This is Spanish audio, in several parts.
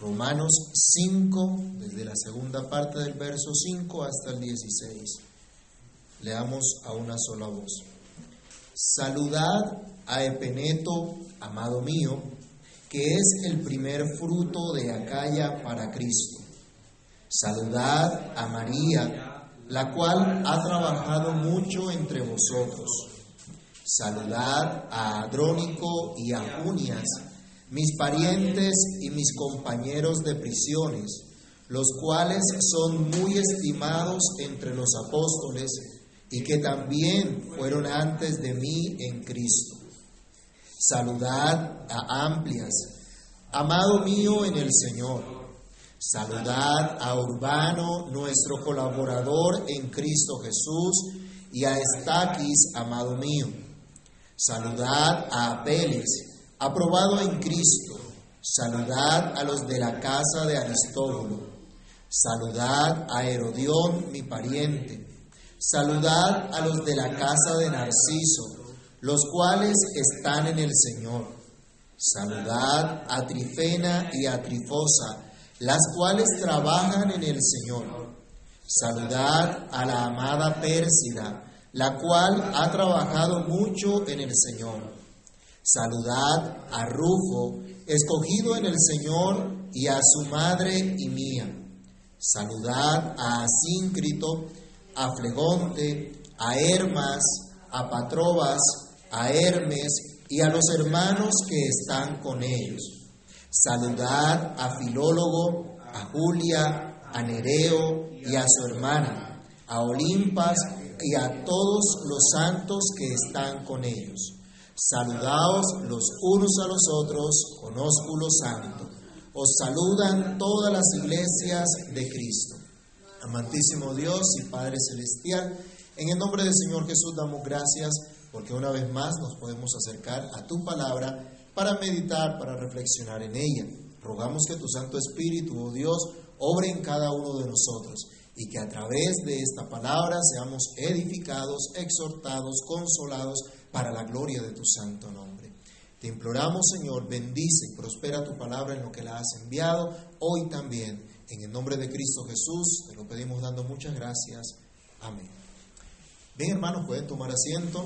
Romanos 5, desde la segunda parte del verso 5 hasta el 16. Leamos a una sola voz. Saludad a Epeneto, amado mío, que es el primer fruto de Acaya para Cristo. Saludad a María, la cual ha trabajado mucho entre vosotros. Saludad a Adrónico y a Junias, mis parientes y mis compañeros de prisiones, los cuales son muy estimados entre los apóstoles y que también fueron antes de mí en Cristo. Saludad a Amplias, amado mío en el Señor. Saludad a Urbano, nuestro colaborador en Cristo Jesús, y a Estaquis, amado mío. Saludad a Apeles, aprobado en Cristo. Saludad a los de la casa de Aristóbulo. Saludad a Herodión, mi pariente. Saludad a los de la casa de Narciso los cuales están en el Señor. Saludad a Trifena y a Trifosa, las cuales trabajan en el Señor. Saludad a la amada Pérsida, la cual ha trabajado mucho en el Señor. Saludad a Rufo, escogido en el Señor, y a su madre y mía. Saludad a Asíncrito, a Flegonte, a Hermas, a Patrobas, a Hermes y a los hermanos que están con ellos. Saludad a Filólogo, a Julia, a Nereo y a su hermana, a Olimpas y a todos los santos que están con ellos. Saludaos los unos a los otros con ósculo santo. Os saludan todas las iglesias de Cristo. Amantísimo Dios y Padre Celestial, en el nombre del Señor Jesús damos gracias porque una vez más nos podemos acercar a tu palabra para meditar, para reflexionar en ella. Rogamos que tu Santo Espíritu, oh Dios, obre en cada uno de nosotros y que a través de esta palabra seamos edificados, exhortados, consolados para la gloria de tu santo nombre. Te imploramos, Señor, bendice y prospera tu palabra en lo que la has enviado hoy también. En el nombre de Cristo Jesús te lo pedimos dando muchas gracias. Amén. Bien, hermanos, pueden tomar asiento.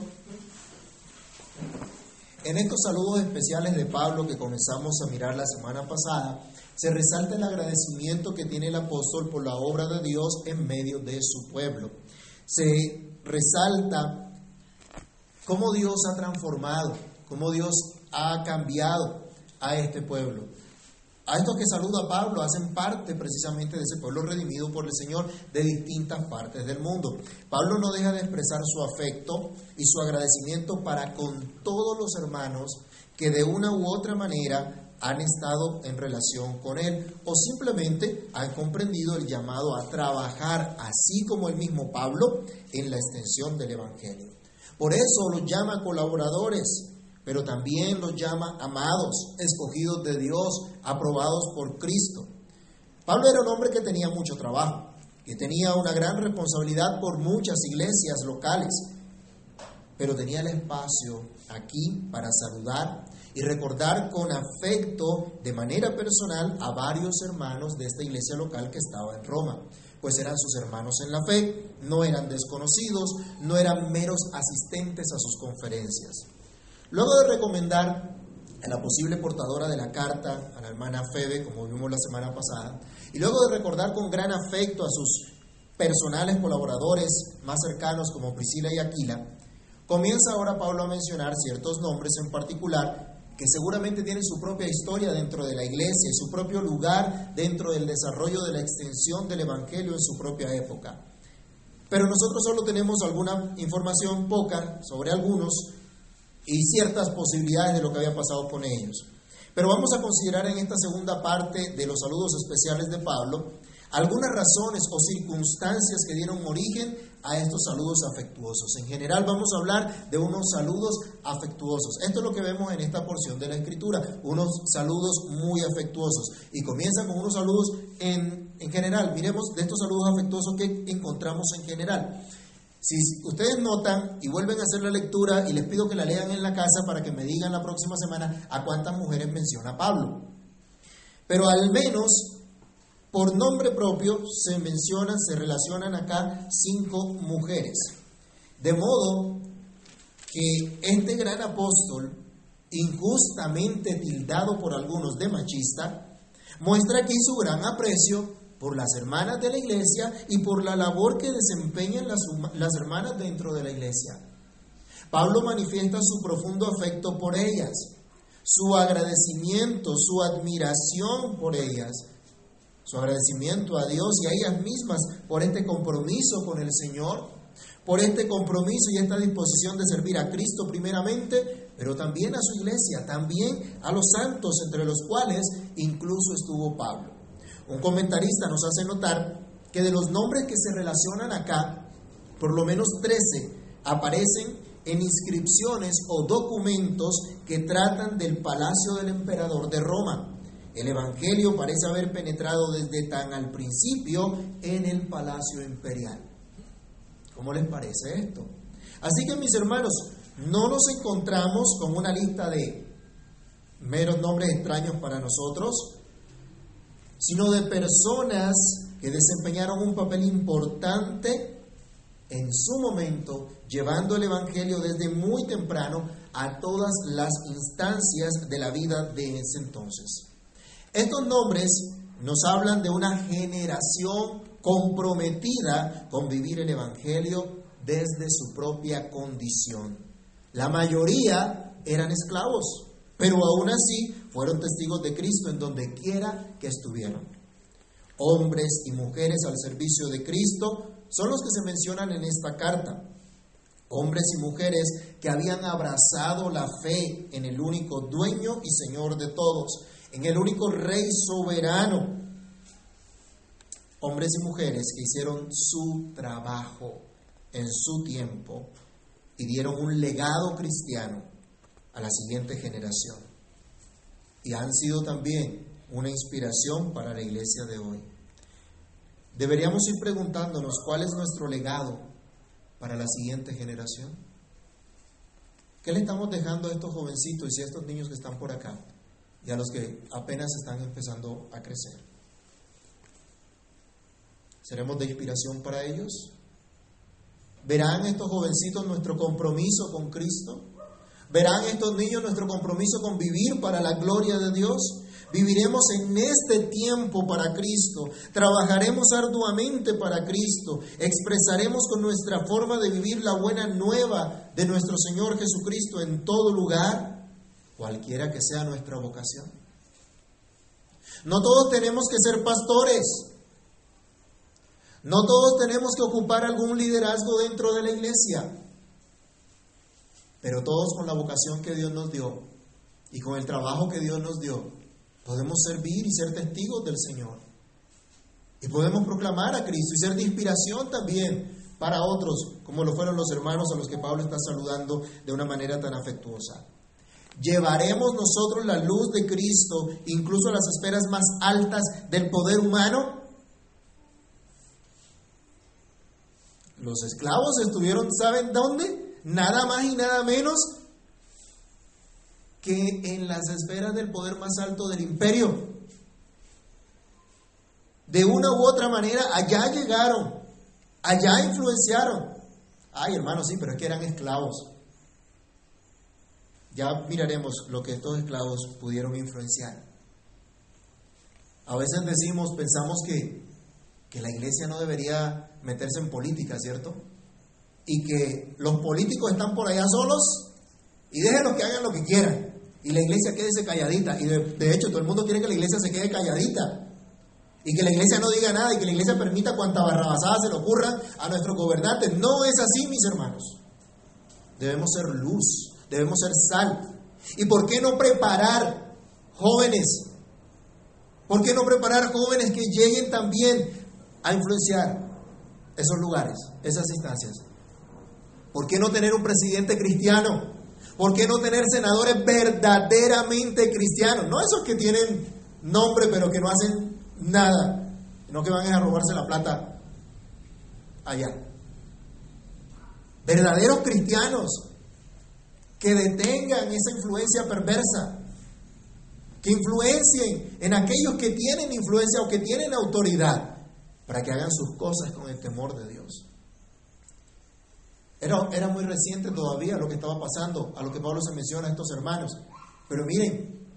En estos saludos especiales de Pablo que comenzamos a mirar la semana pasada, se resalta el agradecimiento que tiene el apóstol por la obra de Dios en medio de su pueblo. Se resalta cómo Dios ha transformado, cómo Dios ha cambiado a este pueblo. A estos que saluda Pablo hacen parte precisamente de ese pueblo redimido por el Señor de distintas partes del mundo. Pablo no deja de expresar su afecto y su agradecimiento para con todos los hermanos que de una u otra manera han estado en relación con él o simplemente han comprendido el llamado a trabajar, así como el mismo Pablo, en la extensión del Evangelio. Por eso los llama colaboradores, pero también los llama amados, escogidos de Dios, aprobados por Cristo. Pablo era un hombre que tenía mucho trabajo, que tenía una gran responsabilidad por muchas iglesias locales, pero tenía el espacio aquí para saludar y recordar con afecto de manera personal a varios hermanos de esta iglesia local que estaba en Roma, pues eran sus hermanos en la fe, no eran desconocidos, no eran meros asistentes a sus conferencias. Luego de recomendar a la posible portadora de la carta, a la hermana Febe, como vimos la semana pasada, y luego de recordar con gran afecto a sus personales colaboradores más cercanos como Priscila y Aquila, comienza ahora Pablo a mencionar ciertos nombres en particular que seguramente tienen su propia historia dentro de la iglesia y su propio lugar dentro del desarrollo de la extensión del Evangelio en su propia época. Pero nosotros solo tenemos alguna información poca sobre algunos y ciertas posibilidades de lo que había pasado con ellos. Pero vamos a considerar en esta segunda parte de los saludos especiales de Pablo algunas razones o circunstancias que dieron origen a estos saludos afectuosos. En general vamos a hablar de unos saludos afectuosos. Esto es lo que vemos en esta porción de la escritura, unos saludos muy afectuosos. Y comienza con unos saludos en, en general. Miremos de estos saludos afectuosos que encontramos en general. Si ustedes notan y vuelven a hacer la lectura y les pido que la lean en la casa para que me digan la próxima semana a cuántas mujeres menciona Pablo. Pero al menos por nombre propio se mencionan, se relacionan acá cinco mujeres. De modo que este gran apóstol, injustamente tildado por algunos de machista, muestra aquí su gran aprecio por las hermanas de la iglesia y por la labor que desempeñan las, las hermanas dentro de la iglesia. Pablo manifiesta su profundo afecto por ellas, su agradecimiento, su admiración por ellas, su agradecimiento a Dios y a ellas mismas por este compromiso con el Señor, por este compromiso y esta disposición de servir a Cristo primeramente, pero también a su iglesia, también a los santos, entre los cuales incluso estuvo Pablo. Un comentarista nos hace notar que de los nombres que se relacionan acá, por lo menos 13 aparecen en inscripciones o documentos que tratan del palacio del emperador de Roma. El Evangelio parece haber penetrado desde tan al principio en el palacio imperial. ¿Cómo les parece esto? Así que mis hermanos, no nos encontramos con una lista de meros nombres extraños para nosotros, sino de personas que desempeñaron un papel importante en su momento, llevando el Evangelio desde muy temprano a todas las instancias de la vida de ese entonces. Estos nombres nos hablan de una generación comprometida con vivir el Evangelio desde su propia condición. La mayoría eran esclavos, pero aún así fueron testigos de Cristo en donde quiera que estuvieran. Hombres y mujeres al servicio de Cristo son los que se mencionan en esta carta. Hombres y mujeres que habían abrazado la fe en el único dueño y Señor de todos, en el único Rey soberano. Hombres y mujeres que hicieron su trabajo en su tiempo y dieron un legado cristiano a la siguiente generación. Y han sido también una inspiración para la iglesia de hoy. Deberíamos ir preguntándonos cuál es nuestro legado para la siguiente generación. ¿Qué le estamos dejando a estos jovencitos y a estos niños que están por acá y a los que apenas están empezando a crecer? ¿Seremos de inspiración para ellos? ¿Verán estos jovencitos nuestro compromiso con Cristo? ¿Verán estos niños nuestro compromiso con vivir para la gloria de Dios? Viviremos en este tiempo para Cristo, trabajaremos arduamente para Cristo, expresaremos con nuestra forma de vivir la buena nueva de nuestro Señor Jesucristo en todo lugar, cualquiera que sea nuestra vocación. No todos tenemos que ser pastores, no todos tenemos que ocupar algún liderazgo dentro de la iglesia, pero todos con la vocación que Dios nos dio y con el trabajo que Dios nos dio, Podemos servir y ser testigos del Señor. Y podemos proclamar a Cristo y ser de inspiración también para otros, como lo fueron los hermanos a los que Pablo está saludando de una manera tan afectuosa. ¿Llevaremos nosotros la luz de Cristo incluso a las esferas más altas del poder humano? Los esclavos estuvieron, ¿saben dónde? Nada más y nada menos que en las esferas del poder más alto del imperio. De una u otra manera, allá llegaron, allá influenciaron. Ay, hermano, sí, pero es que eran esclavos. Ya miraremos lo que estos esclavos pudieron influenciar. A veces decimos, pensamos que, que la iglesia no debería meterse en política, ¿cierto? Y que los políticos están por allá solos y déjenlos que hagan lo que quieran y la iglesia quede calladita. Y de, hecho, todo el mundo quiere que la iglesia se quede calladita. Y que la iglesia no diga nada y que la iglesia permita cuanta barrabasada se le ocurra a nuestros gobernantes. No es así, mis hermanos. Debemos ser luz, debemos ser sal. ¿Y por qué no preparar jóvenes? ¿Por qué no preparar jóvenes que lleguen también a influenciar esos lugares, esas instancias? ¿Por qué no tener un presidente cristiano? ¿Por qué no tener senadores verdaderamente cristianos? No esos que tienen nombre pero que no hacen nada, no que van a robarse la plata allá. Verdaderos cristianos que detengan esa influencia perversa, que influencien en aquellos que tienen influencia o que tienen autoridad, para que hagan sus cosas con el temor de Dios. Era, era muy reciente todavía lo que estaba pasando, a lo que Pablo se menciona a estos hermanos. Pero miren,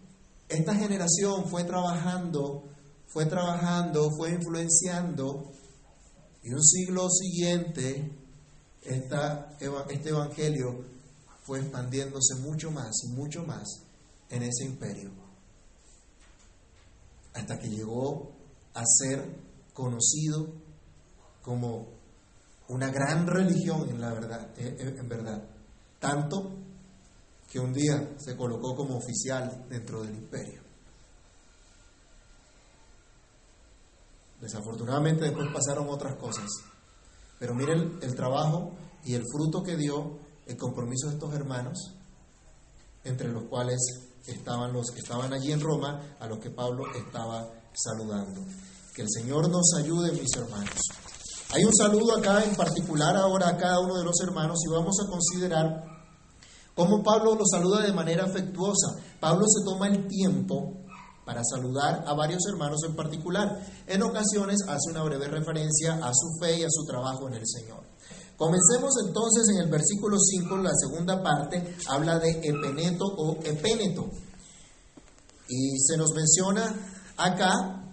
esta generación fue trabajando, fue trabajando, fue influenciando, y un siglo siguiente, este evangelio fue expandiéndose mucho más y mucho más en ese imperio, hasta que llegó a ser conocido como una gran religión en la verdad, eh, eh, en verdad, tanto que un día se colocó como oficial dentro del imperio. Desafortunadamente después pasaron otras cosas, pero miren el trabajo y el fruto que dio el compromiso de estos hermanos, entre los cuales estaban los que estaban allí en Roma, a los que Pablo estaba saludando. Que el Señor nos ayude, mis hermanos. Hay un saludo acá en particular ahora a cada uno de los hermanos y vamos a considerar cómo Pablo los saluda de manera afectuosa. Pablo se toma el tiempo para saludar a varios hermanos en particular. En ocasiones hace una breve referencia a su fe y a su trabajo en el Señor. Comencemos entonces en el versículo 5, la segunda parte, habla de epeneto o epéneto. Y se nos menciona acá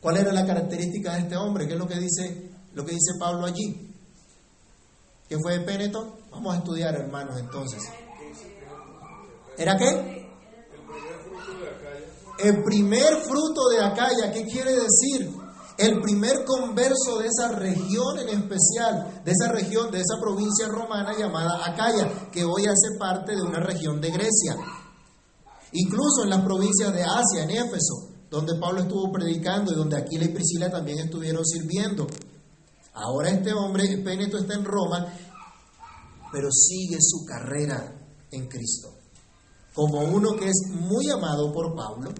cuál era la característica de este hombre, qué es lo que dice lo que dice Pablo allí. ¿Qué fue Epéneto? Vamos a estudiar, hermanos, entonces. ¿Era qué? El primer fruto de Acaya, ¿qué quiere decir? El primer converso de esa región en especial, de esa región, de esa provincia romana llamada Acaya, que hoy hace parte de una región de Grecia. Incluso en las provincias de Asia, en Éfeso, donde Pablo estuvo predicando y donde Aquila y Priscila también estuvieron sirviendo. Ahora este hombre, Péneto, está en Roma, pero sigue su carrera en Cristo. Como uno que es muy amado por Pablo,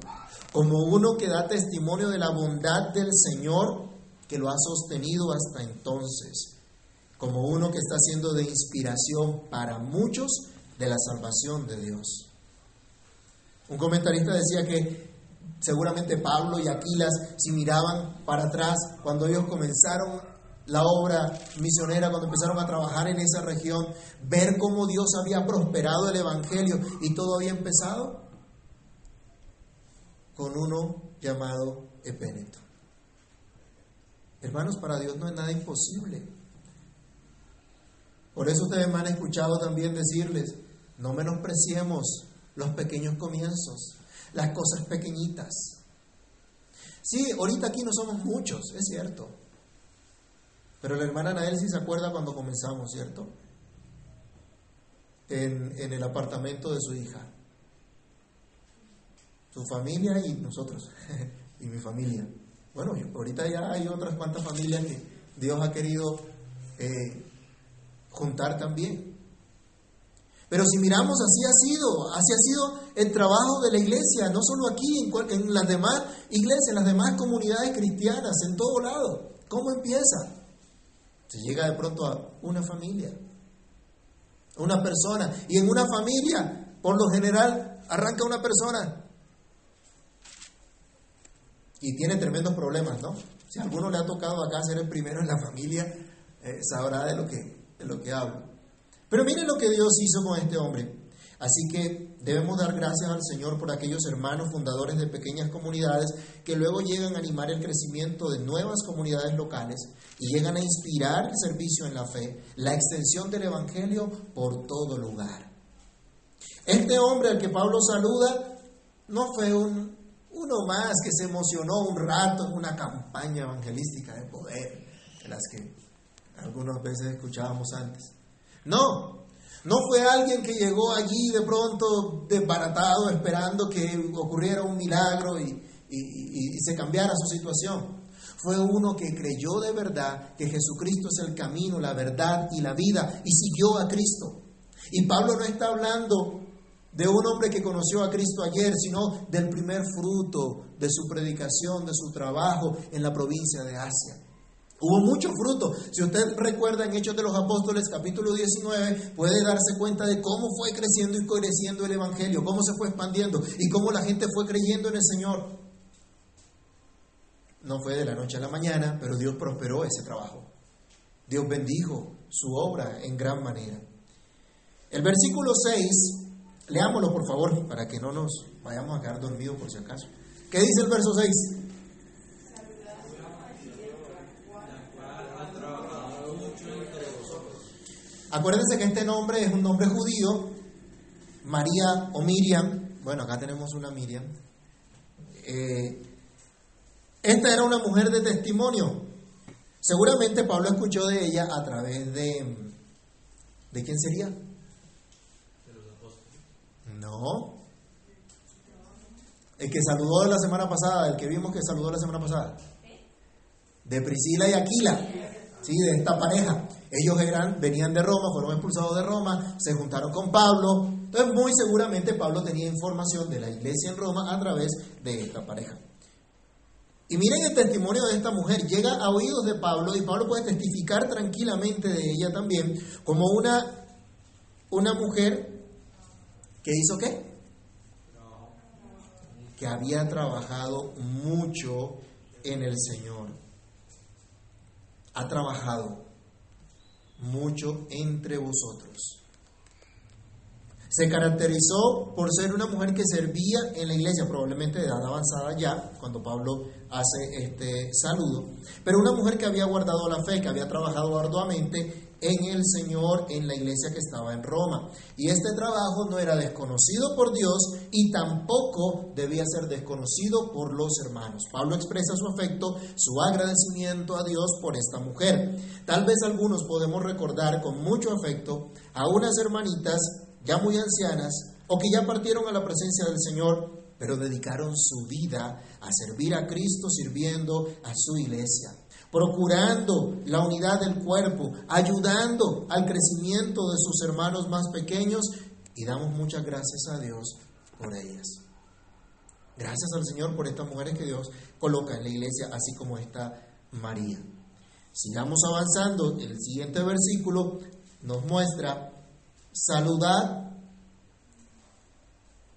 como uno que da testimonio de la bondad del Señor que lo ha sostenido hasta entonces, como uno que está siendo de inspiración para muchos de la salvación de Dios. Un comentarista decía que seguramente Pablo y Aquilas, si miraban para atrás cuando ellos comenzaron la obra misionera, cuando empezaron a trabajar en esa región, ver cómo Dios había prosperado el Evangelio y todo había empezado con uno llamado Epéneto. Hermanos, para Dios no es nada imposible. Por eso ustedes me han escuchado también decirles, no menospreciemos los pequeños comienzos, las cosas pequeñitas. Sí, ahorita aquí no somos muchos, es cierto. Pero la hermana Nael sí se acuerda cuando comenzamos, ¿cierto? En, en el apartamento de su hija. Su familia y nosotros, y mi familia. Bueno, ahorita ya hay otras cuantas familias que Dios ha querido eh, juntar también. Pero si miramos, así ha sido, así ha sido el trabajo de la iglesia, no solo aquí, en, en las demás iglesias, en las demás comunidades cristianas, en todo lado. ¿Cómo empieza? Se llega de pronto a una familia, una persona. Y en una familia, por lo general, arranca una persona. Y tiene tremendos problemas, ¿no? Si a alguno le ha tocado acá ser el primero en la familia, eh, sabrá de lo, que, de lo que hablo. Pero miren lo que Dios hizo con este hombre. Así que debemos dar gracias al Señor por aquellos hermanos fundadores de pequeñas comunidades que luego llegan a animar el crecimiento de nuevas comunidades locales y llegan a inspirar el servicio en la fe, la extensión del Evangelio por todo lugar. Este hombre al que Pablo saluda no fue un, uno más que se emocionó un rato en una campaña evangelística de poder, de las que algunas veces escuchábamos antes. No, no fue alguien que llegó allí de pronto desbaratado esperando que ocurriera un milagro y, se cambiara su situación fue uno que creyó de verdad que Jesucristo es el camino, la verdad y la vida y siguió a Cristo. Y Pablo no está hablando de un hombre que conoció a Cristo ayer, sino del primer fruto de su predicación, de su trabajo en la provincia de Asia. Hubo mucho fruto. Si usted recuerda en Hechos de los Apóstoles, capítulo 19, puede darse cuenta de cómo fue creciendo y creciendo el Evangelio, cómo se fue expandiendo y cómo la gente fue creyendo en el Señor. No fue de la noche a la mañana, pero Dios prosperó ese trabajo. Dios bendijo su obra en gran manera. El versículo 6, leámoslo por favor, para que no nos vayamos a quedar dormidos por si acaso. ¿Qué dice el verso 6? Acuérdense que este nombre es un nombre judío, María o Miriam, bueno, acá tenemos una Miriam. Eh, esta era una mujer de testimonio. Seguramente Pablo escuchó de ella a través de... ¿De quién sería? No. El que saludó la semana pasada, el que vimos que saludó la semana pasada. De Priscila y Aquila. Sí, de esta pareja. Ellos eran, venían de Roma, fueron expulsados de Roma, se juntaron con Pablo. Entonces, muy seguramente Pablo tenía información de la iglesia en Roma a través de esta pareja. Y miren el testimonio de esta mujer, llega a oídos de Pablo y Pablo puede testificar tranquilamente de ella también como una, una mujer que hizo qué? Que había trabajado mucho en el Señor. Ha trabajado mucho entre vosotros. Se caracterizó por ser una mujer que servía en la iglesia, probablemente de edad avanzada ya, cuando Pablo hace este saludo, pero una mujer que había guardado la fe, que había trabajado arduamente en el Señor, en la iglesia que estaba en Roma. Y este trabajo no era desconocido por Dios y tampoco debía ser desconocido por los hermanos. Pablo expresa su afecto, su agradecimiento a Dios por esta mujer. Tal vez algunos podemos recordar con mucho afecto a unas hermanitas ya muy ancianas o que ya partieron a la presencia del Señor, pero dedicaron su vida a servir a Cristo sirviendo a su iglesia procurando la unidad del cuerpo, ayudando al crecimiento de sus hermanos más pequeños y damos muchas gracias a Dios por ellas. Gracias al Señor por estas mujeres que Dios coloca en la iglesia, así como esta María. Sigamos avanzando. El siguiente versículo nos muestra saludad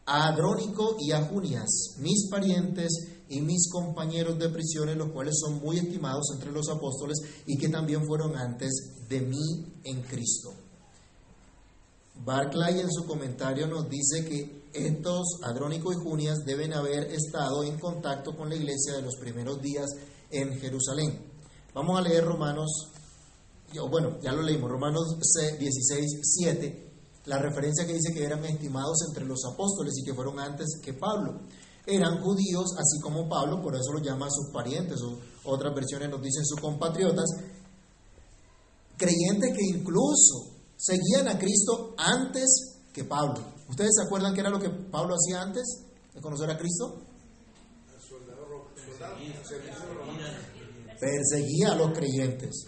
a Adrónico y a Junias, mis parientes y mis compañeros de prisiones, los cuales son muy estimados entre los apóstoles y que también fueron antes de mí en Cristo. Barclay en su comentario nos dice que estos, Adrónico y Junias, deben haber estado en contacto con la iglesia de los primeros días en Jerusalén. Vamos a leer Romanos, bueno, ya lo leímos, Romanos 16, 7, la referencia que dice que eran estimados entre los apóstoles y que fueron antes que Pablo eran judíos, así como Pablo, por eso lo llama sus parientes, o otras versiones nos dicen sus compatriotas, creyentes que incluso seguían a Cristo antes que Pablo. ¿Ustedes se acuerdan qué era lo que Pablo hacía antes de conocer a Cristo? Perseguía a los creyentes.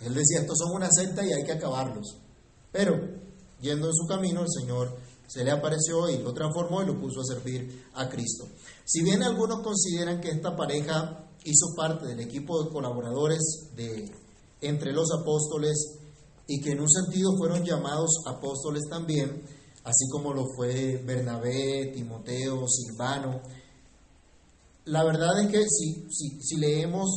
Él decía, estos son una secta y hay que acabarlos. Pero, yendo en su camino, el Señor se le apareció y lo transformó y lo puso a servir a Cristo. Si bien algunos consideran que esta pareja hizo parte del equipo de colaboradores de entre los apóstoles y que en un sentido fueron llamados apóstoles también, así como lo fue Bernabé, Timoteo, Silvano. La verdad es que si, si, leemos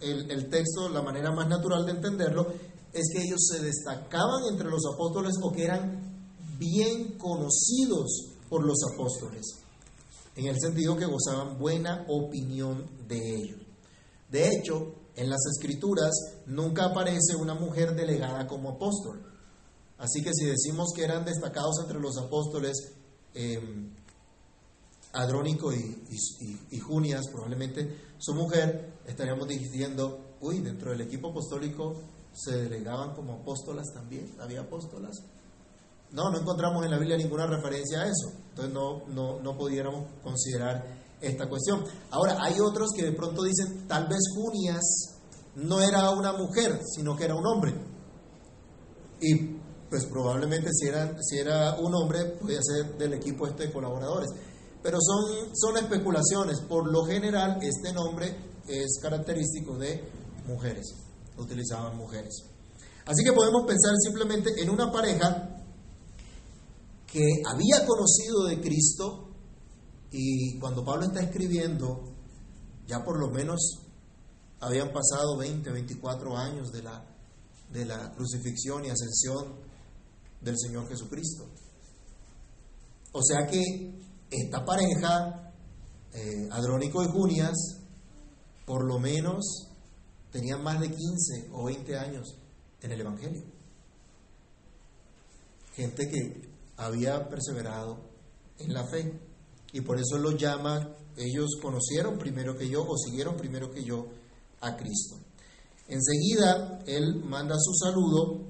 el, el texto, la manera más natural de entenderlo, es que ellos se destacaban entre los apóstoles o que eran bien conocidos por los apóstoles, en el sentido que gozaban buena opinión de ellos. De hecho, en las escrituras nunca aparece una mujer delegada como apóstol. Así que si decimos que eran destacados entre los apóstoles em, Adrónico y, y, Junias, probablemente su mujer, estaríamos diciendo, uy, dentro del equipo apostólico se delegaban como apóstolas también, había apóstolas. No, no encontramos en la Biblia ninguna referencia a eso. Entonces no, no, no pudiéramos considerar esta cuestión. Ahora, hay otros que de pronto dicen, tal vez Junias no era una mujer, sino que era un hombre. Y pues probablemente si era, si era un hombre, podía ser del equipo este de colaboradores. Pero son, son especulaciones. Por lo general, este nombre es característico de mujeres, utilizaban mujeres. Así que podemos pensar simplemente en una pareja que había conocido de Cristo y cuando Pablo está escribiendo, ya por lo menos habían pasado 20, 24 años de la, de la crucifixión y ascensión del Señor Jesucristo. O sea que esta pareja, eh, Adrónico y Junias, por lo menos tenían más de 15 o 20 años en el Evangelio. Gente que había perseverado en la fe y por eso lo llama, ellos conocieron primero que yo o siguieron primero que yo a Cristo. Enseguida él manda su saludo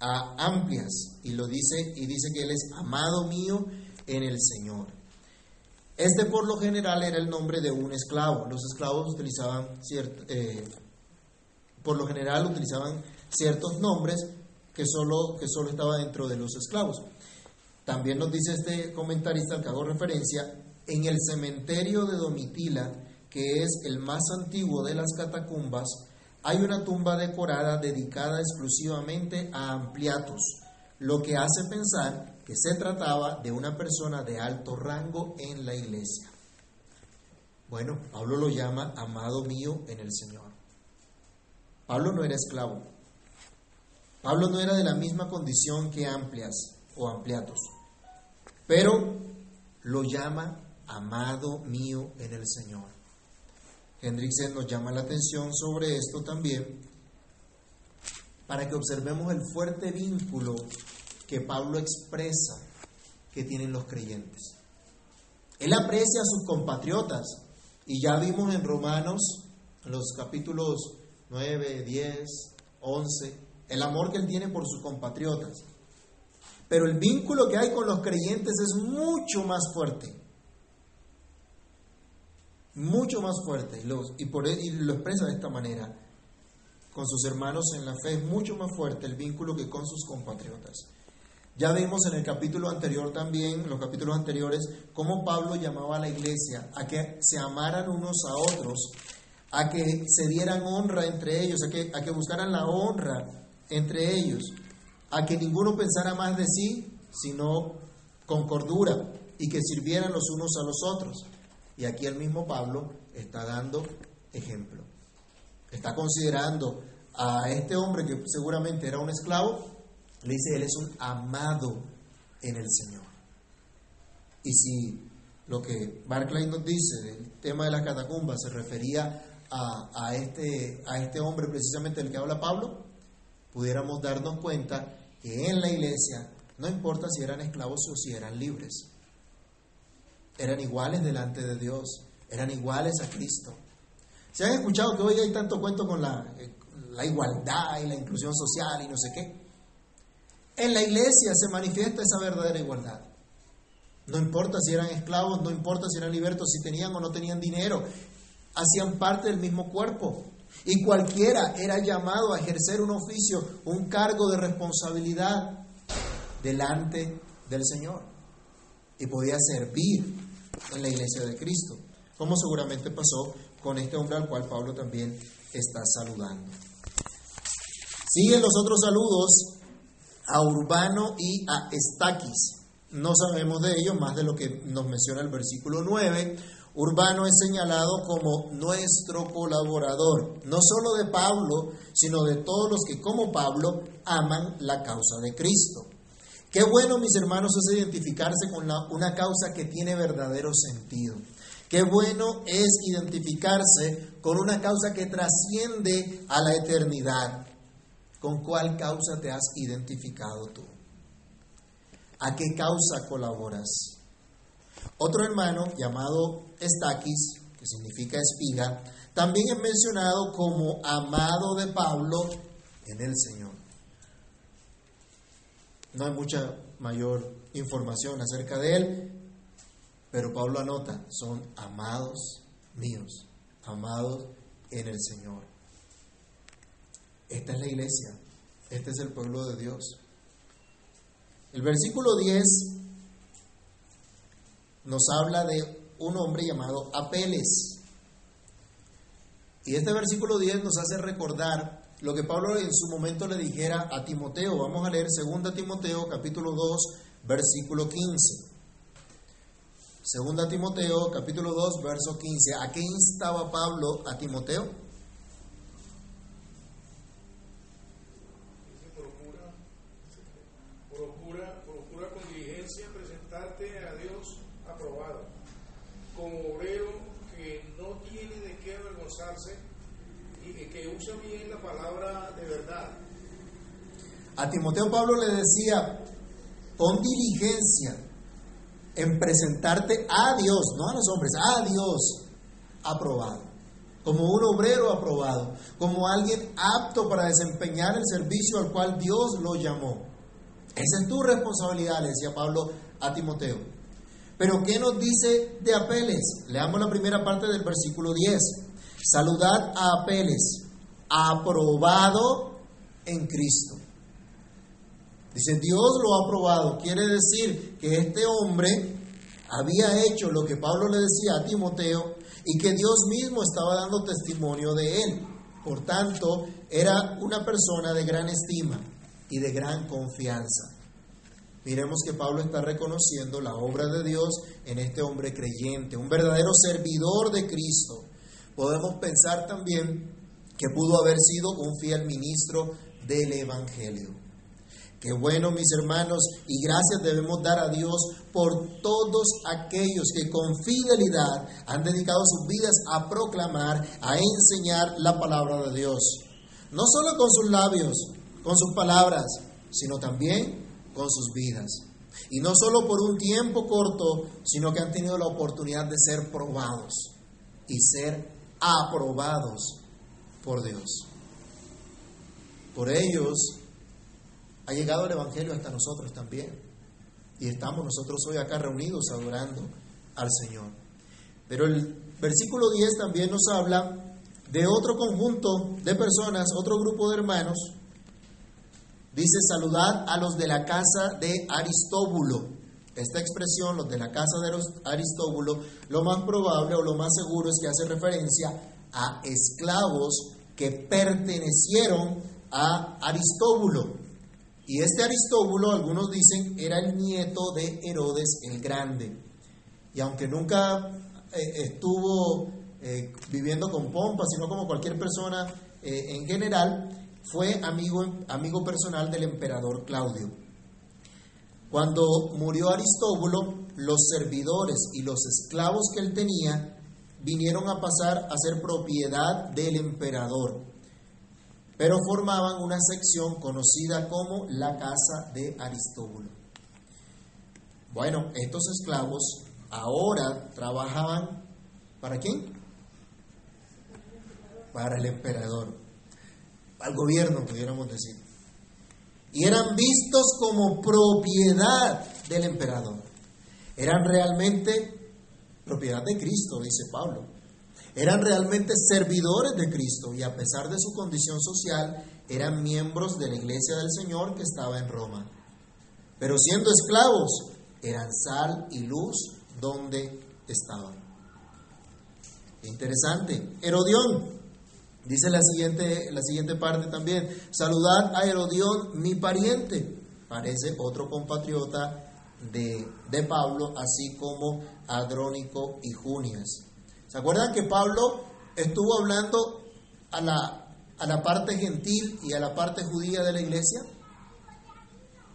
a Amplias y lo dice y dice que él es amado mío en el Señor. Este por lo general era el nombre de un esclavo. Los esclavos utilizaban eh, por lo general utilizaban ciertos nombres que solo, que solo estaba dentro de los esclavos. También nos dice este comentarista al que hago referencia, en el cementerio de Domitila, que es el más antiguo de las catacumbas, hay una tumba decorada dedicada exclusivamente a Ampliatus, lo que hace pensar que se trataba de una persona de alto rango en la iglesia. Bueno, Pablo lo llama amado mío en el Señor. Pablo no era esclavo. Pablo no era de la misma condición que Amplias o Ampliatus, pero lo llama amado mío en el Señor. Hendrickson nos llama la atención sobre esto también para que observemos el fuerte vínculo que Pablo expresa que tienen los creyentes. Él aprecia a sus compatriotas y ya vimos en Romanos, los capítulos 9, 10, 11, el amor que él tiene por sus compatriotas. Pero el vínculo que hay con los creyentes es mucho más fuerte mucho más fuerte, y, por, e, lo expresa de esta manera. Con sus hermanos en la fe es mucho más fuerte el vínculo que con sus compatriotas. Ya vimos en el capítulo anterior también, los capítulos anteriores, cómo Pablo llamaba a la iglesia a que se amaran unos a otros, a que se dieran honra entre ellos, a que buscaran la honra entre ellos, a que ninguno pensara más de sí, sino con cordura, y que sirvieran los unos a los otros. Y aquí el mismo Pablo está dando ejemplo. Está considerando a este hombre que seguramente era un esclavo, le dice, él es un amado en el Señor. Y si lo que Barclay nos dice del tema de las catacumbas se refería a, este, a este hombre precisamente del que habla Pablo, pudiéramos darnos cuenta que en la iglesia no importa si eran esclavos o si eran libres, eran iguales delante de Dios, eran iguales a Cristo. ¿Se han escuchado que hoy hay tanto cuento con la, eh, la igualdad y la inclusión social y no sé qué? En la iglesia se manifiesta esa verdadera igualdad. No importa si eran esclavos, no importa si eran libertos, si tenían o no tenían dinero, hacían parte del mismo cuerpo. Y cualquiera era llamado a ejercer un oficio, un cargo de responsabilidad delante del Señor y podía servir en la iglesia de Cristo, como seguramente pasó con este hombre al cual Pablo también está saludando. Siguen los otros saludos a Urbano y a Estaquis. No sabemos de ellos más de lo que nos menciona el versículo 9. Urbano es señalado como nuestro colaborador, no solo de Pablo, sino de todos los que como Pablo aman la causa de Cristo. Qué bueno, mis hermanos, es identificarse con una causa que tiene verdadero sentido. Qué bueno es identificarse con una causa que trasciende a la eternidad. ¿Con cuál causa te has identificado tú? ¿A qué causa colaboras? Otro hermano llamado Estaquis, que significa espiga, también es mencionado como amado de Pablo en el Señor. No hay mucha mayor información acerca de él, pero Pablo anota, son amados míos, amados en el Señor. Esta es la iglesia, este es el pueblo de Dios. El versículo 10 nos habla de un hombre llamado Apeles. Y este versículo 10 nos hace recordar lo que Pablo en su momento le dijera a Timoteo. Vamos a leer 2 Timoteo capítulo 2, versículo 15. 2 Timoteo capítulo 2, verso 15. ¿A qué instaba Pablo a Timoteo? Procura, procura con diligencia presentarte a Dios aprobado, como obrero que no tiene de qué avergonzarse y que usa bien la palabra de verdad. A Timoteo Pablo le decía, pon diligencia en presentarte a Dios, no a los hombres, a Dios aprobado, como un obrero aprobado, como alguien apto para desempeñar el servicio al cual Dios lo llamó. Esa es tu responsabilidad, le decía Pablo a Timoteo. Pero ¿qué nos dice de Apeles? Leamos la primera parte del versículo 10. Saludad a Apeles, aprobado en Cristo. Dice, Dios lo ha aprobado. Quiere decir que este hombre había hecho lo que Pablo le decía a Timoteo y que Dios mismo estaba dando testimonio de él. Por tanto, era una persona de gran estima y de gran confianza. Miremos que Pablo está reconociendo la obra de Dios en este hombre creyente, un verdadero servidor de Cristo. Podemos pensar también que pudo haber sido un fiel ministro del Evangelio. Qué bueno, mis hermanos, y gracias debemos dar a Dios por todos aquellos que con fidelidad han dedicado sus vidas a proclamar, a enseñar la palabra de Dios. No solo con sus labios, con sus palabras, sino también con sus vidas. Y no solo por un tiempo corto, sino que han tenido la oportunidad de ser probados y ser aprobados por Dios. Por ellos ha llegado el Evangelio hasta nosotros también. Y estamos nosotros hoy acá reunidos adorando al Señor. Pero el versículo 10 también nos habla de otro conjunto de personas, otro grupo de hermanos. Dice, saludad a los de la casa de Aristóbulo. Esta expresión, los de la casa de Aristóbulo, lo más probable o lo más seguro es que hace referencia a esclavos que pertenecieron a Aristóbulo. Y este Aristóbulo, algunos dicen, era el nieto de Herodes el Grande. Y aunque nunca eh, estuvo eh, viviendo con pompa, sino como cualquier persona eh, en general, fue amigo, amigo personal del emperador Claudio. Cuando murió Aristóbulo, los servidores y los esclavos que él tenía vinieron a pasar a ser propiedad del emperador, pero formaban una sección conocida como la casa de Aristóbulo. Bueno, estos esclavos ahora trabajaban para quién? Para el emperador, al gobierno, pudiéramos decir. Y eran vistos como propiedad del emperador. Eran realmente propiedad de Cristo, dice Pablo. Eran realmente servidores de Cristo y a pesar de su condición social, eran miembros de la iglesia del Señor que estaba en Roma. Pero siendo esclavos, eran sal y luz donde estaban. Interesante. Herodión, dice la siguiente, la siguiente parte también, saludad a Herodión, mi pariente. Parece otro compatriota de, de Pablo, así como Adrónico y Junias. ¿Se acuerdan que Pablo estuvo hablando a la, a la parte gentil y a la parte judía de la iglesia?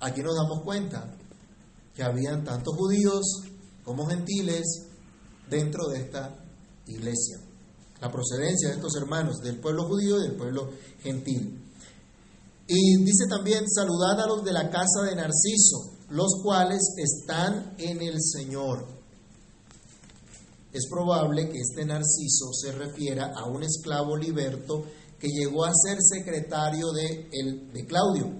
Aquí nos damos cuenta que habían tanto judíos como gentiles dentro de esta iglesia. La procedencia de estos hermanos del pueblo judío y del pueblo gentil. Y dice también, saludad a los de la casa de Narciso, los cuales están en el Señor. Es probable que este Narciso se refiera a un esclavo liberto que llegó a ser secretario de, el, de Claudio.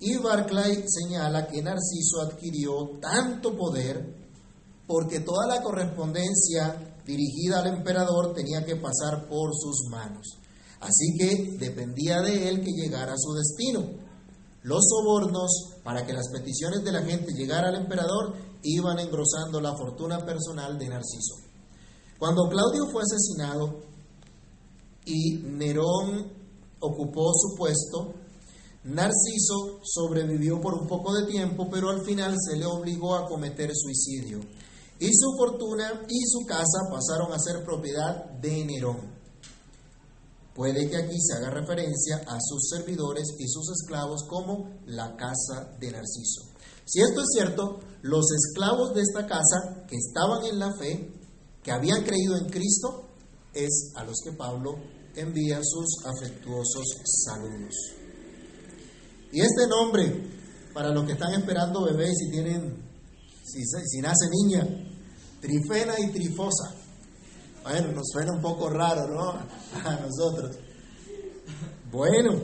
Y Barclay señala que Narciso adquirió tanto poder porque toda la correspondencia dirigida al emperador tenía que pasar por sus manos. Así que dependía de él que llegara a su destino. Los sobornos para que las peticiones de la gente llegaran al emperador iban engrosando la fortuna personal de Narciso. Cuando Claudio fue asesinado y Nerón ocupó su puesto. Narciso sobrevivió por un poco de tiempo, pero al final se le obligó a cometer suicidio. Y su fortuna y su casa pasaron a ser propiedad de Nerón. Puede que aquí se haga referencia a sus servidores y sus esclavos como la casa de Narciso. Si esto es cierto, los esclavos de esta casa que estaban en la fe, que habían creído en Cristo, es a los que Pablo envía sus afectuosos saludos. Y este nombre, para los que están esperando bebés y tienen, si, si nace niña, trifena y trifosa. Bueno, nos suena un poco raro, ¿no? A nosotros. Bueno,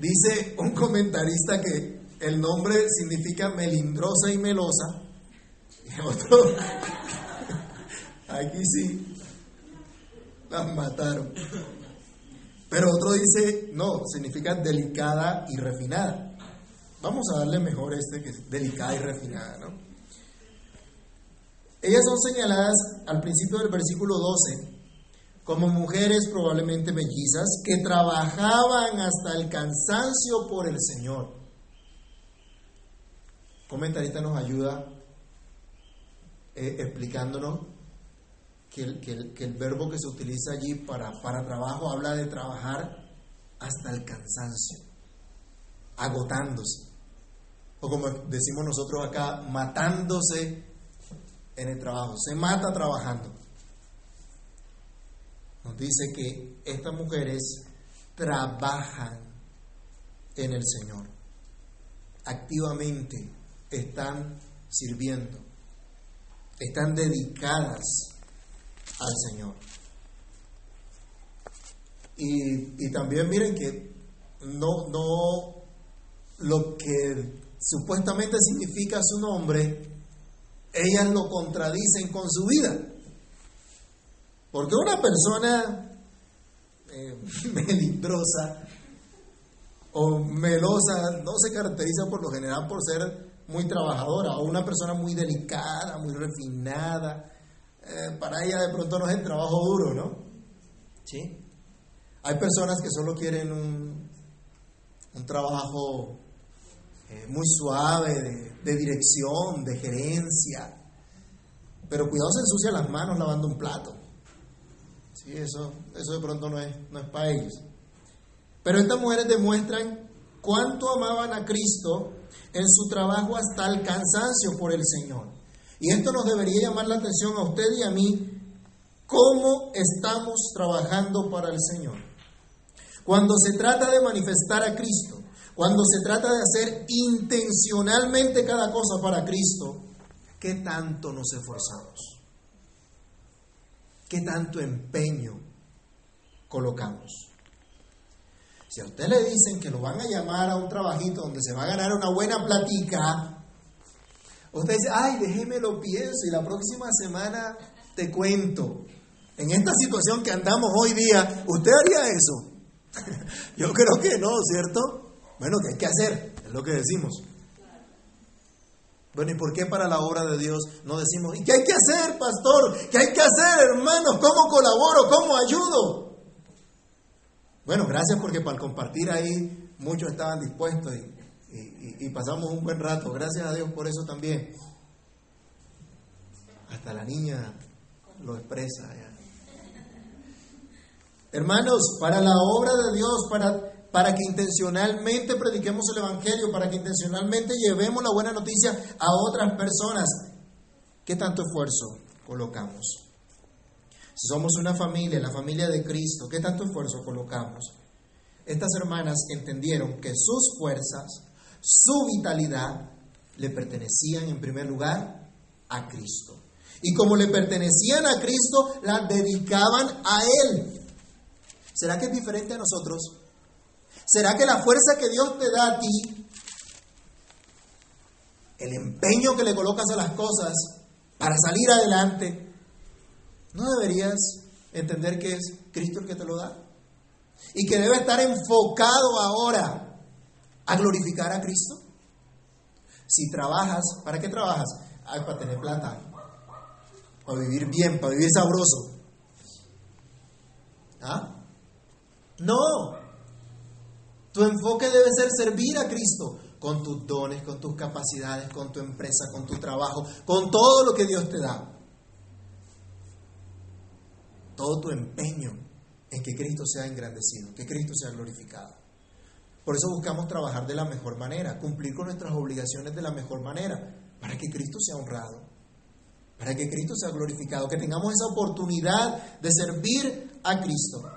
dice un comentarista que el nombre significa melindrosa y melosa. Y otro, aquí sí, las mataron. Pero otro dice, no, significa delicada y refinada. Vamos a darle mejor este que es delicada y refinada, ¿no? Ellas son señaladas al principio del versículo 12 como mujeres probablemente mellizas que trabajaban hasta el cansancio por el Señor. Comentarista nos ayuda eh, explicándonos que el, que, el, que el, verbo que se utiliza allí para, para trabajo habla de trabajar hasta el cansancio, agotándose. O como decimos nosotros acá, matándose en el trabajo. Se mata trabajando. Nos dice que estas mujeres trabajan en el Señor. Activamente están sirviendo. Están dedicadas al Señor. Y, y, también miren que no, no lo que supuestamente significa su nombre, ellas lo contradicen con su vida. Porque una persona eh, melindrosa o melosa no se caracteriza por lo general por ser muy trabajadora o una persona muy delicada, muy refinada. Eh, para ella de pronto no es el trabajo duro, ¿no? ¿Sí? Hay personas que solo quieren un, un trabajo eh, muy suave, de, dirección, de gerencia. Pero cuidado se ensucia las manos lavando un plato. Sí, eso, eso de pronto no es, no es para ellos. Pero estas mujeres demuestran cuánto amaban a Cristo en su trabajo hasta el cansancio por el Señor. Y esto nos debería llamar la atención a usted y a mí, cómo estamos trabajando para el Señor. Cuando se trata de manifestar a Cristo, cuando se trata de hacer intencionalmente cada cosa para Cristo, ¿qué tanto nos esforzamos? ¿Qué tanto empeño colocamos? Si a usted le dicen que lo van a llamar a un trabajito donde se va a ganar una buena platica, usted dice, ay, déjeme lo pienso y la próxima semana te cuento. En esta situación que andamos hoy día, ¿usted haría eso? Yo creo que no, ¿cierto? Bueno, ¿qué hay que hacer? Es lo que decimos. Bueno, ¿y por qué para la obra de Dios no decimos, ¿y qué hay que hacer, pastor? ¿Qué hay que hacer, hermanos? ¿Cómo colaboro? ¿Cómo ayudo? Bueno, gracias porque para compartir ahí muchos estaban dispuestos y, pasamos un buen rato. Gracias a Dios por eso también. Hasta la niña lo expresa. Hermanos, para la obra de Dios, para para que intencionalmente prediquemos el Evangelio, para que intencionalmente llevemos la buena noticia a otras personas. ¿Qué tanto esfuerzo colocamos? Si somos una familia, la familia de Cristo, ¿qué tanto esfuerzo colocamos? Estas hermanas entendieron que sus fuerzas, su vitalidad, le pertenecían en primer lugar a Cristo. Y como le pertenecían a Cristo, las dedicaban a Él. ¿Será que es diferente a nosotros? ¿Será que la fuerza que Dios te da a ti, el empeño que le colocas a las cosas para salir adelante, no deberías entender que es Cristo el que te lo da? Y que debe estar enfocado ahora a glorificar a Cristo. Si trabajas, ¿para qué trabajas? Para tener plata, para vivir bien, para vivir sabroso. ¿Ah? No. Tu enfoque debe ser servir a Cristo con tus dones, con tus capacidades, con tu empresa, con tu trabajo, con todo lo que Dios te da. Todo tu empeño en que Cristo sea engrandecido, que Cristo sea glorificado. Por eso buscamos trabajar de la mejor manera, cumplir con nuestras obligaciones de la mejor manera, para que Cristo sea honrado, para que Cristo sea glorificado, que tengamos esa oportunidad de servir a Cristo.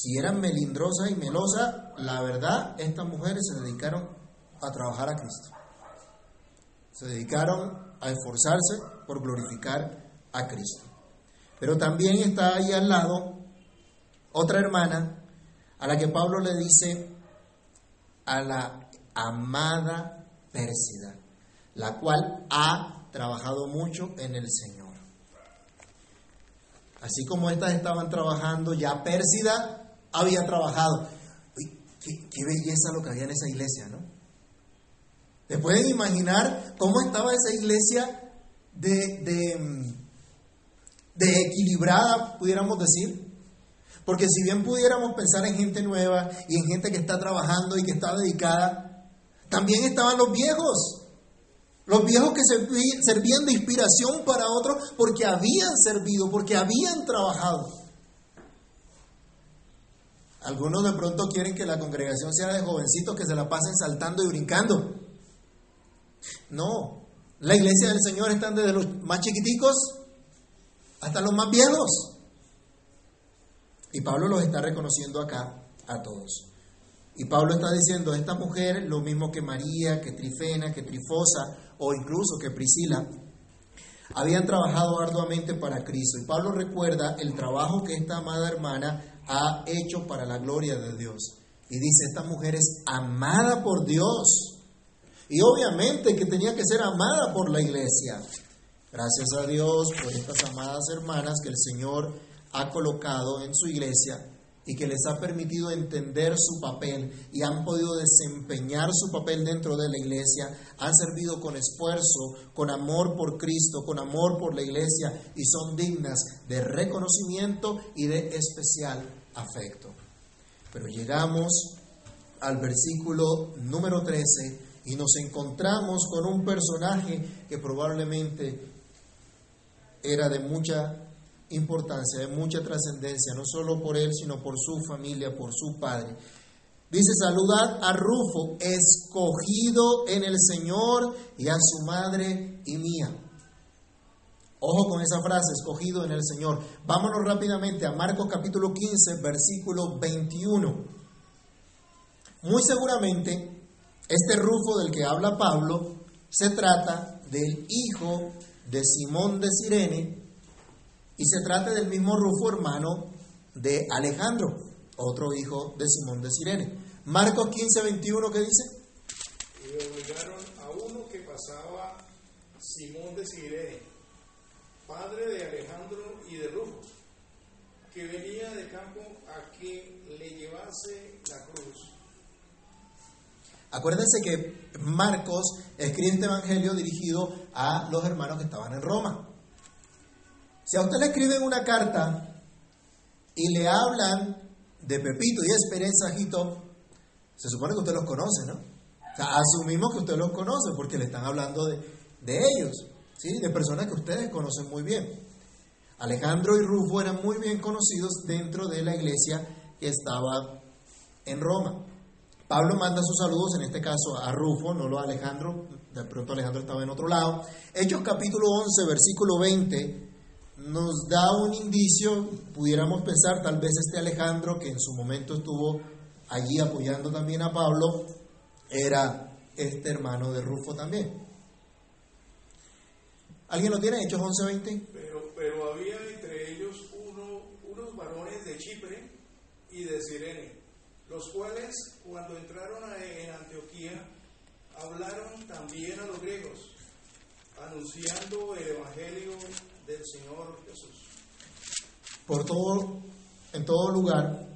Si eran melindrosas y melosas, la verdad, estas mujeres se dedicaron a trabajar a Cristo. Se dedicaron a esforzarse por glorificar a Cristo. Pero también está ahí al lado otra hermana a la que Pablo le dice a la amada Pérsida, la cual ha trabajado mucho en el Señor. Así como estas estaban trabajando, ya Pérsida había trabajado. qué, belleza lo que había en esa iglesia, ¿no? ¿Se pueden imaginar cómo estaba esa iglesia de, de, de equilibrada, pudiéramos decir? Porque si bien pudiéramos pensar en gente nueva y en gente que está trabajando y que está dedicada, también estaban los viejos. Los viejos que servían de inspiración para otros porque habían servido, porque habían trabajado. Algunos de pronto quieren que la congregación sea de jovencitos que se la pasen saltando y brincando. No, la iglesia del Señor está desde los más chiquiticos hasta los más viejos. Y Pablo los está reconociendo acá a todos. Y Pablo está diciendo, esta mujer, lo mismo que María, que Trifena, que Trifosa o incluso que Priscila, habían trabajado arduamente para Cristo. Y Pablo recuerda el trabajo que esta amada hermana ha hecho para la gloria de Dios. Y dice, esta mujer es amada por Dios. Y obviamente que tenía que ser amada por la iglesia. Gracias a Dios por estas amadas hermanas que el Señor ha colocado en su iglesia y que les ha permitido entender su papel y han podido desempeñar su papel dentro de la iglesia, han servido con esfuerzo, con amor por Cristo, con amor por la iglesia y son dignas de reconocimiento y de especial afecto. Pero llegamos al versículo número 13 y nos encontramos con un personaje que probablemente era de mucha importancia, de mucha trascendencia, no solo por él, sino por su familia, por su padre. Dice, saludad a Rufo, escogido en el Señor, y a su madre y mía. Ojo con esa frase, escogido en el Señor. Vámonos rápidamente a Marcos capítulo 15, versículo 21. Muy seguramente, este Rufo del que habla Pablo se trata del hijo de Simón de Sirene y se trata del mismo Rufo hermano de Alejandro, otro hijo de Simón de Sirene. Marcos 15, 21, ¿qué dice? Y obligaron a uno que pasaba Simón de Sirene padre de Alejandro y de Rufo, que venía de campo a que le llevase la cruz. Acuérdense que Marcos escribe este evangelio dirigido a los hermanos que estaban en Roma. Si a usted le escriben una carta y le hablan de Pepito y Esperanzajito, se supone que usted los conoce, ¿no? O sea, asumimos que usted los conoce porque le están hablando de, de ellos. ¿sí? de personas que ustedes conocen muy bien. Alejandro y Rufo eran muy bien conocidos dentro de la iglesia que estaba en Roma. Pablo manda sus saludos, en este caso a Rufo, no lo a Alejandro, de pronto Alejandro estaba en otro lado. Hechos capítulo 11, versículo 20, nos da un indicio, pudiéramos pensar, tal vez este Alejandro, que en su momento estuvo allí apoyando también a Pablo, era este hermano de Rufo también. ¿Alguien lo tiene? Hechos 11:20. Pero, pero había entre ellos uno, unos varones de Chipre y de Sirene, los cuales cuando entraron en Antioquía hablaron también a los griegos, anunciando el Evangelio del Señor Jesús. Por todo, en todo lugar,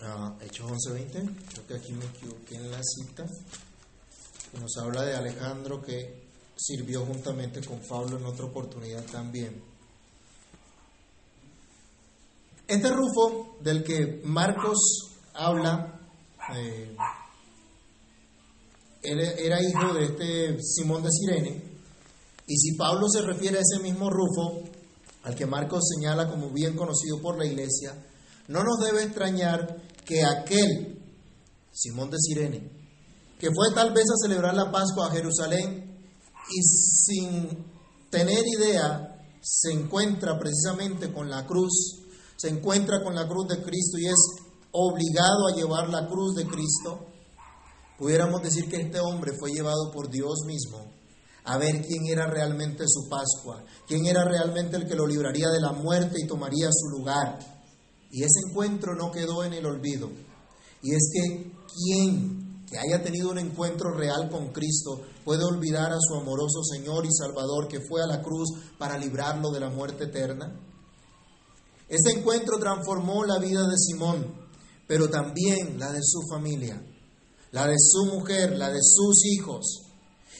uh, Hechos 11:20, creo que aquí me equivoqué en la cita, nos habla de Alejandro que sirvió juntamente con Pablo en otra oportunidad también. Este Rufo del que Marcos habla eh, era hijo de este Simón de Sirene. Y si Pablo se refiere a ese mismo Rufo, al que Marcos señala como bien conocido por la iglesia, no nos debe extrañar que aquel Simón de Sirene, que fue tal vez a celebrar la Pascua a Jerusalén y sin tener idea se encuentra precisamente con la cruz, se encuentra con la cruz de Cristo y es obligado a llevar la cruz de Cristo, pudiéramos decir que este hombre fue llevado por Dios mismo a ver quién era realmente su Pascua, quién era realmente el que lo libraría de la muerte y tomaría su lugar. Y ese encuentro no quedó en el olvido. Y es que quien que haya tenido un encuentro real con Cristo puede olvidar a su amoroso Señor y Salvador que fue a la cruz para librarlo de la muerte eterna. Este encuentro transformó la vida de Simón, pero también la de su familia, la de su mujer, la de sus hijos.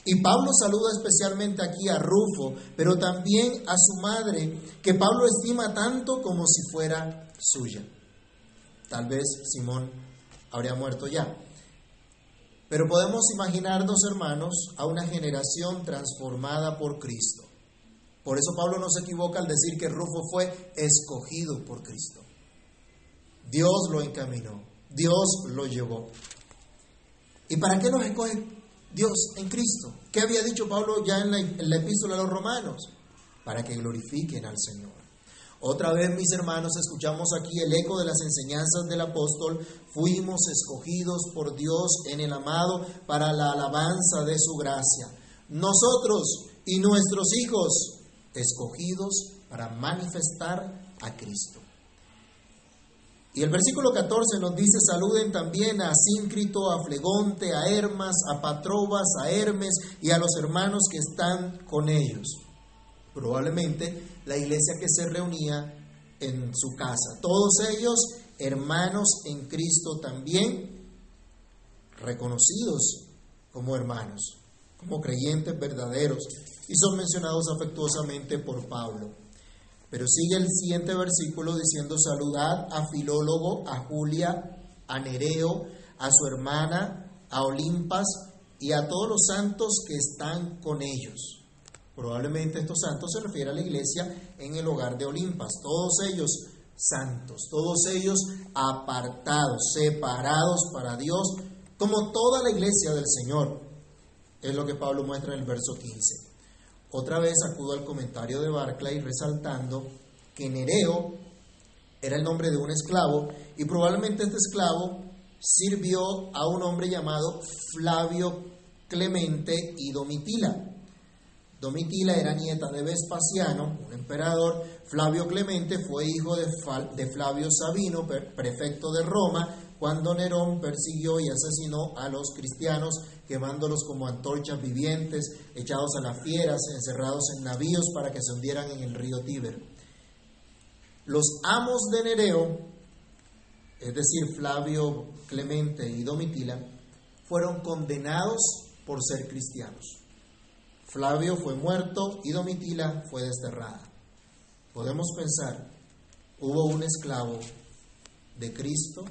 Y Pablo saluda especialmente aquí a Rufo, pero también a su madre, que Pablo estima tanto como si fuera suya. Tal vez Simón habría muerto ya. Pero podemos imaginarnos, hermanos, a una generación transformada por Cristo. Por eso Pablo no se equivoca al decir que Rufo fue escogido por Cristo. Dios lo encaminó, Dios lo llevó. ¿Y para qué nos escoge Dios en Cristo? ¿Qué había dicho Pablo ya en la, epístola a los romanos? Para que glorifiquen al Señor. Otra vez, mis hermanos, escuchamos aquí el eco de las enseñanzas del apóstol. Fuimos escogidos por Dios en el amado para la alabanza de su gracia. Nosotros y nuestros hijos, escogidos para manifestar a Cristo. Y el versículo 14 nos dice, saluden también a Síncrito, a Flegonte, a Hermas, a Patrobas, a Hermes y a los hermanos que están con ellos. Probablemente la iglesia que se reunía en su casa. Todos ellos hermanos en Cristo también, reconocidos como hermanos, como creyentes verdaderos, y son mencionados afectuosamente por Pablo. Pero sigue el siguiente versículo diciendo, saludad a Filólogo, a Julia, a Nereo, a su hermana, a Olimpas y a todos los santos que están con ellos. Probablemente estos santos se refieren a la iglesia en el hogar de Olimpas, todos ellos santos, todos ellos apartados, separados para Dios, como toda la iglesia del Señor. Es lo que Pablo muestra en el verso 15. Otra vez acudo al comentario de Barclay resaltando que Nereo era el nombre de un esclavo y probablemente este esclavo sirvió a un hombre llamado Flavio Clemente y Domitila. Domitila era nieta de Vespasiano, un emperador. Flavio Clemente fue hijo de, Flavio Sabino, prefecto de Roma, cuando Nerón persiguió y asesinó a los cristianos, quemándolos como antorchas vivientes, echados a las fieras, encerrados en navíos para que se hundieran en el río Tíber. Los amos de Nereo, es decir, Flavio, Clemente y Domitila, fueron condenados por ser cristianos. Flavio fue muerto y Domitila fue desterrada. Podemos pensar, hubo un esclavo de Cristo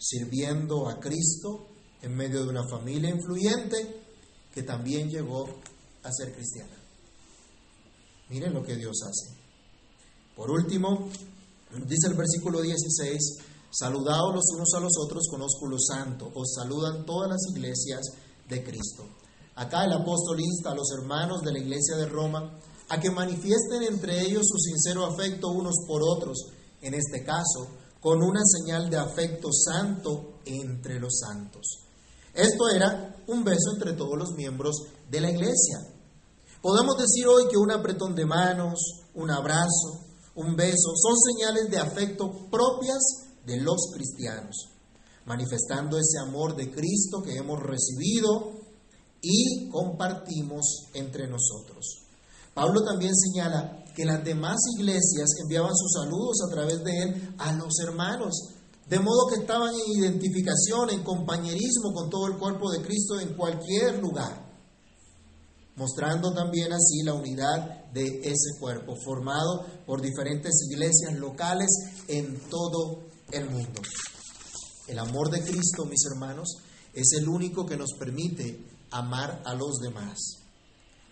sirviendo a Cristo en medio de una familia influyente que también llegó a ser cristiana. Miren lo que Dios hace. Por último, dice el versículo 16, saludaos los unos a los otros con ósculo santo, os saludan todas las iglesias de Cristo. Acá el apóstol insta a los hermanos de la iglesia de Roma a que manifiesten entre ellos su sincero afecto unos por otros, en este caso, con una señal de afecto santo entre los santos. Esto era un beso entre todos los miembros de la iglesia. Podemos decir hoy que un apretón de manos, un abrazo, un beso son señales de afecto propias de los cristianos, manifestando ese amor de Cristo que hemos recibido y compartimos entre nosotros. Pablo también señala que las demás iglesias enviaban sus saludos a través de él a los hermanos, de modo que estaban en identificación, en compañerismo con todo el cuerpo de Cristo en cualquier lugar, mostrando también así la unidad de ese cuerpo, formado por diferentes iglesias locales en todo el mundo. El amor de Cristo, mis hermanos, es el único que nos permite amar a los demás,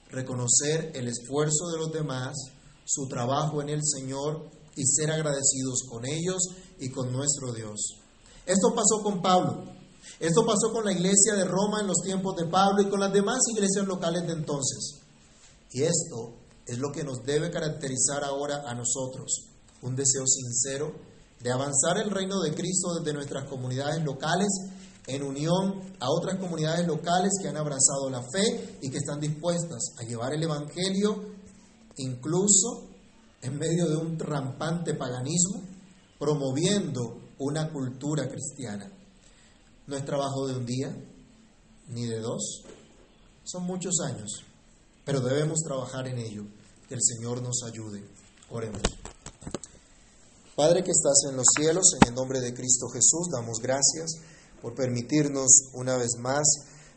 reconocer el esfuerzo de los demás, su trabajo en el Señor y ser agradecidos con ellos y con nuestro Dios. Esto pasó con Pablo. Esto pasó con la iglesia de Roma en los tiempos de Pablo y con las demás iglesias locales de entonces. Y esto es lo que nos debe caracterizar ahora a nosotros, un deseo sincero de avanzar el reino de Cristo desde nuestras comunidades locales en unión a otras comunidades locales que han abrazado la fe y que están dispuestas a llevar el Evangelio incluso en medio de un rampante paganismo, promoviendo una cultura cristiana. No es trabajo de un día, ni de dos, son muchos años, pero debemos trabajar en ello. Que el Señor nos ayude. Oremos. Padre que estás en los cielos, en el nombre de Cristo Jesús, damos gracias por permitirnos una vez más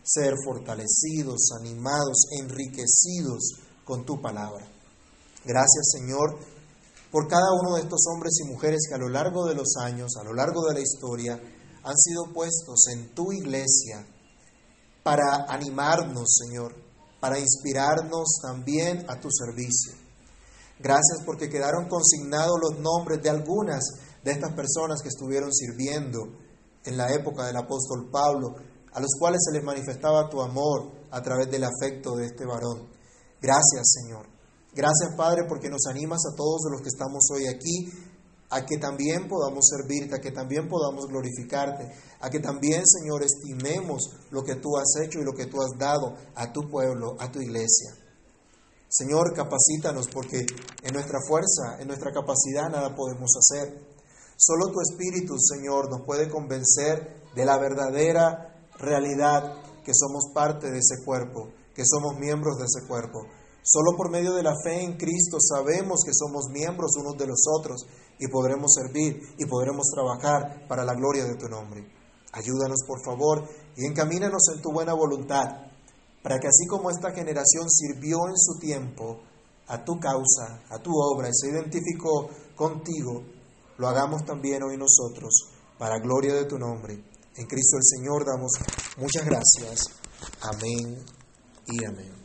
ser fortalecidos, animados, enriquecidos con tu palabra. Gracias Señor por cada uno de estos hombres y mujeres que a lo largo de los años, a lo largo de la historia, han sido puestos en tu iglesia para animarnos, Señor, para inspirarnos también a tu servicio. Gracias porque quedaron consignados los nombres de algunas de estas personas que estuvieron sirviendo en la época del apóstol Pablo, a los cuales se les manifestaba tu amor a través del afecto de este varón. Gracias, Señor. Gracias, Padre, porque nos animas a todos los que estamos hoy aquí a que también podamos servirte, a que también podamos glorificarte, a que también, Señor, estimemos lo que tú has hecho y lo que tú has dado a tu pueblo, a tu iglesia. Señor, capacítanos porque en nuestra fuerza, en nuestra capacidad nada podemos hacer. Solo tu Espíritu, Señor, nos puede convencer de la verdadera realidad que somos parte de ese cuerpo, que somos miembros de ese cuerpo. Solo por medio de la fe en Cristo sabemos que somos miembros unos de los otros y podremos servir y podremos trabajar para la gloria de tu nombre. Ayúdanos, por favor, y encamínanos en tu buena voluntad, para que así como esta generación sirvió en su tiempo a tu causa, a tu obra y se identificó contigo, lo hagamos también hoy nosotros, para gloria de tu nombre. En Cristo el Señor damos muchas gracias. Amén y amén.